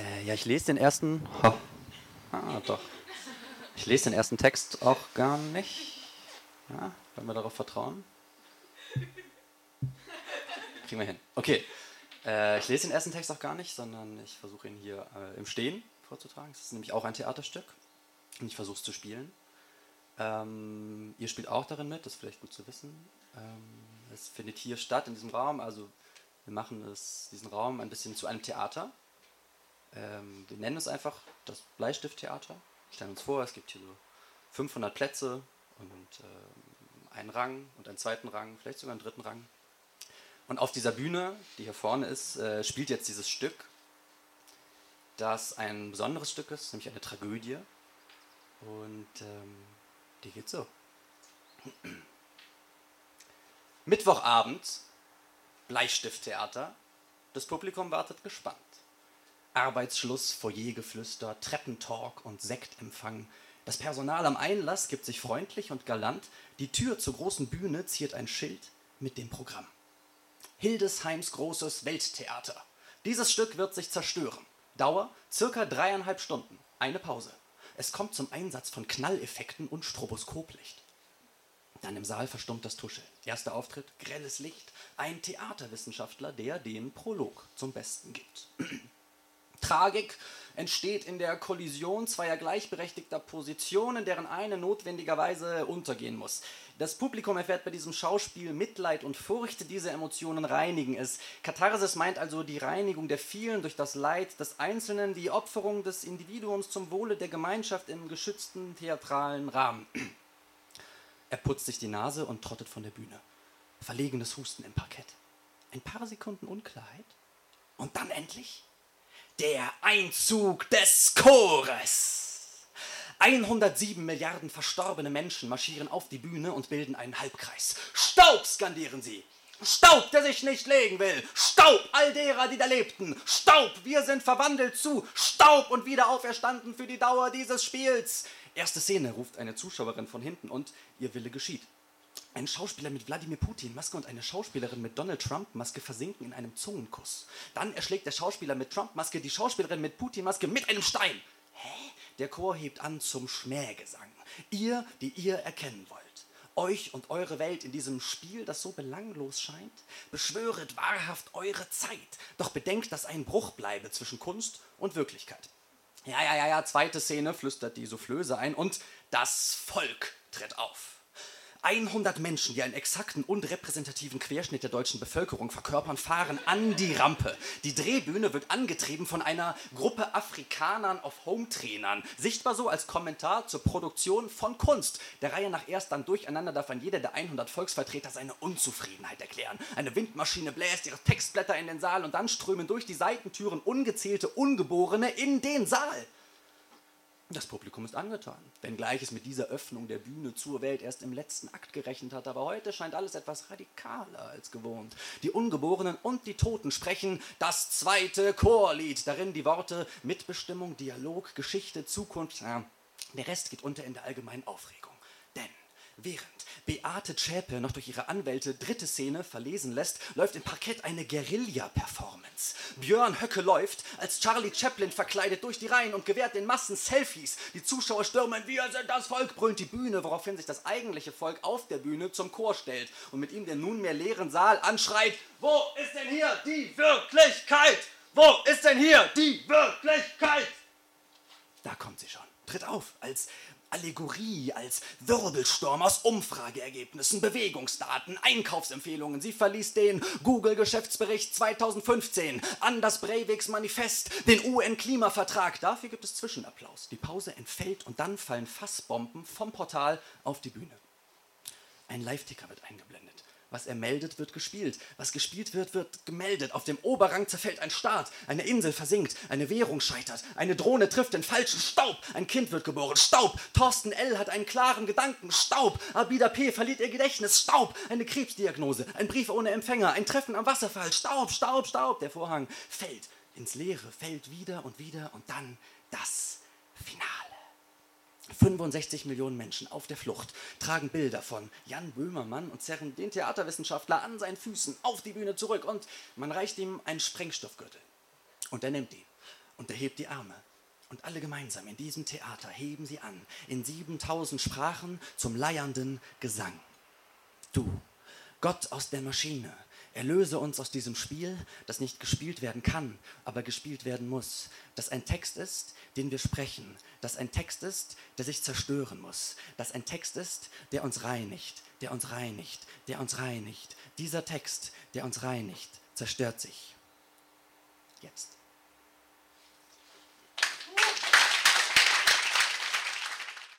Äh, ja, ich lese den ersten. Oh. Ah, doch. Ich lese den ersten Text auch gar nicht. Ja, wenn wir darauf vertrauen. Kriegen wir hin. Okay. Äh, ich lese den ersten Text auch gar nicht, sondern ich versuche ihn hier äh, im Stehen vorzutragen. Es ist nämlich auch ein Theaterstück. Und ich versuche es zu spielen. Ähm, ihr spielt auch darin mit, das ist vielleicht gut zu wissen. Ähm, es findet hier statt, in diesem Raum. Also wir machen es, diesen Raum ein bisschen zu einem Theater. Ähm, wir nennen es einfach das Bleistifttheater. Stellen uns vor, es gibt hier so 500 Plätze und äh, einen Rang und einen zweiten Rang, vielleicht sogar einen dritten Rang. Und auf dieser Bühne, die hier vorne ist, äh, spielt jetzt dieses Stück, das ein besonderes Stück ist, nämlich eine Tragödie. Und ähm, die geht so. Mittwochabend, Bleistifttheater. Das Publikum wartet gespannt. Arbeitsschluss, Foyergeflüster, Treppentalk und Sektempfang. Das Personal am Einlass gibt sich freundlich und galant. Die Tür zur großen Bühne ziert ein Schild mit dem Programm. Hildesheims großes Welttheater. Dieses Stück wird sich zerstören. Dauer circa dreieinhalb Stunden. Eine Pause. Es kommt zum Einsatz von Knalleffekten und Stroboskoplicht. Dann im Saal verstummt das Tuscheln. Erster Auftritt, grelles Licht, ein Theaterwissenschaftler, der den Prolog zum Besten gibt. Tragik entsteht in der Kollision zweier gleichberechtigter Positionen, deren eine notwendigerweise untergehen muss. Das Publikum erfährt bei diesem Schauspiel Mitleid und Furcht, diese Emotionen reinigen es. Katharsis meint also die Reinigung der vielen durch das Leid des Einzelnen, die Opferung des Individuums zum Wohle der Gemeinschaft im geschützten theatralen Rahmen. Er putzt sich die Nase und trottet von der Bühne. Verlegenes Husten im Parkett. Ein paar Sekunden Unklarheit. Und dann endlich der Einzug des Chores. 107 Milliarden verstorbene Menschen marschieren auf die Bühne und bilden einen Halbkreis. Staub skandieren sie. Staub, der sich nicht legen will. Staub, all derer, die da lebten. Staub, wir sind verwandelt zu Staub und wieder auferstanden für die Dauer dieses Spiels. Erste Szene ruft eine Zuschauerin von hinten und ihr Wille geschieht. Ein Schauspieler mit Wladimir Putin-Maske und eine Schauspielerin mit Donald Trump-Maske versinken in einem Zungenkuss. Dann erschlägt der Schauspieler mit Trump-Maske die Schauspielerin mit Putin-Maske mit einem Stein. Hä? Der Chor hebt an zum Schmähgesang. Ihr, die ihr erkennen wollt. Euch und eure Welt in diesem Spiel, das so belanglos scheint, beschwöret wahrhaft eure Zeit. Doch bedenkt, dass ein Bruch bleibe zwischen Kunst und Wirklichkeit. Ja, ja, ja, ja, zweite Szene flüstert die Soufflöse ein und das Volk tritt auf. 100 Menschen, die einen exakten und repräsentativen Querschnitt der deutschen Bevölkerung verkörpern, fahren an die Rampe. Die Drehbühne wird angetrieben von einer Gruppe Afrikanern auf Hometrainern. Sichtbar so als Kommentar zur Produktion von Kunst. Der Reihe nach erst dann durcheinander darf an jeder der 100 Volksvertreter seine Unzufriedenheit erklären. Eine Windmaschine bläst ihre Textblätter in den Saal und dann strömen durch die Seitentüren ungezählte Ungeborene in den Saal. Das Publikum ist angetan, wenngleich es mit dieser Öffnung der Bühne zur Welt erst im letzten Akt gerechnet hat. Aber heute scheint alles etwas radikaler als gewohnt. Die Ungeborenen und die Toten sprechen das zweite Chorlied. Darin die Worte Mitbestimmung, Dialog, Geschichte, Zukunft. Ja, der Rest geht unter in der allgemeinen Aufregung. Während Beate Zschäpe noch durch ihre Anwälte dritte Szene verlesen lässt, läuft im Parkett eine Guerilla-Performance. Björn Höcke läuft, als Charlie Chaplin verkleidet durch die Reihen und gewährt den Massen Selfies. Die Zuschauer stürmen, wir sind das Volk, brüllt die Bühne, woraufhin sich das eigentliche Volk auf der Bühne zum Chor stellt und mit ihm den nunmehr leeren Saal anschreit, wo ist denn hier die Wirklichkeit? Wo ist denn hier die Wirklichkeit? Da kommt sie schon. Tritt auf als Allegorie, als Wirbelsturm aus Umfrageergebnissen, Bewegungsdaten, Einkaufsempfehlungen. Sie verließ den Google-Geschäftsbericht 2015, Anders Breiviks Manifest, den UN-Klimavertrag. Dafür gibt es Zwischenapplaus. Die Pause entfällt und dann fallen Fassbomben vom Portal auf die Bühne. Ein Live-Ticker wird eingeblendet. Was er meldet, wird gespielt. Was gespielt wird, wird gemeldet. Auf dem Oberrang zerfällt ein Staat. Eine Insel versinkt. Eine Währung scheitert. Eine Drohne trifft den falschen Staub. Ein Kind wird geboren. Staub. Thorsten L. hat einen klaren Gedanken. Staub. Abida P. verliert ihr Gedächtnis. Staub. Eine Krebsdiagnose. Ein Brief ohne Empfänger. Ein Treffen am Wasserfall. Staub, Staub, Staub. Der Vorhang fällt ins Leere, fällt wieder und wieder und dann das Finale. 65 Millionen Menschen auf der Flucht tragen Bilder von Jan Böhmermann und zerren den Theaterwissenschaftler an seinen Füßen auf die Bühne zurück und man reicht ihm einen Sprengstoffgürtel. Und er nimmt ihn Und er hebt die Arme. Und alle gemeinsam in diesem Theater heben sie an, in 7000 Sprachen zum leiernden Gesang. Du, Gott aus der Maschine, erlöse uns aus diesem Spiel, das nicht gespielt werden kann, aber gespielt werden muss. Das ein Text ist, den wir sprechen. Das ein Text ist, der sich zerstören muss. Das ein Text ist, der uns reinigt, der uns reinigt, der uns reinigt. Dieser Text, der uns reinigt, zerstört sich. Jetzt.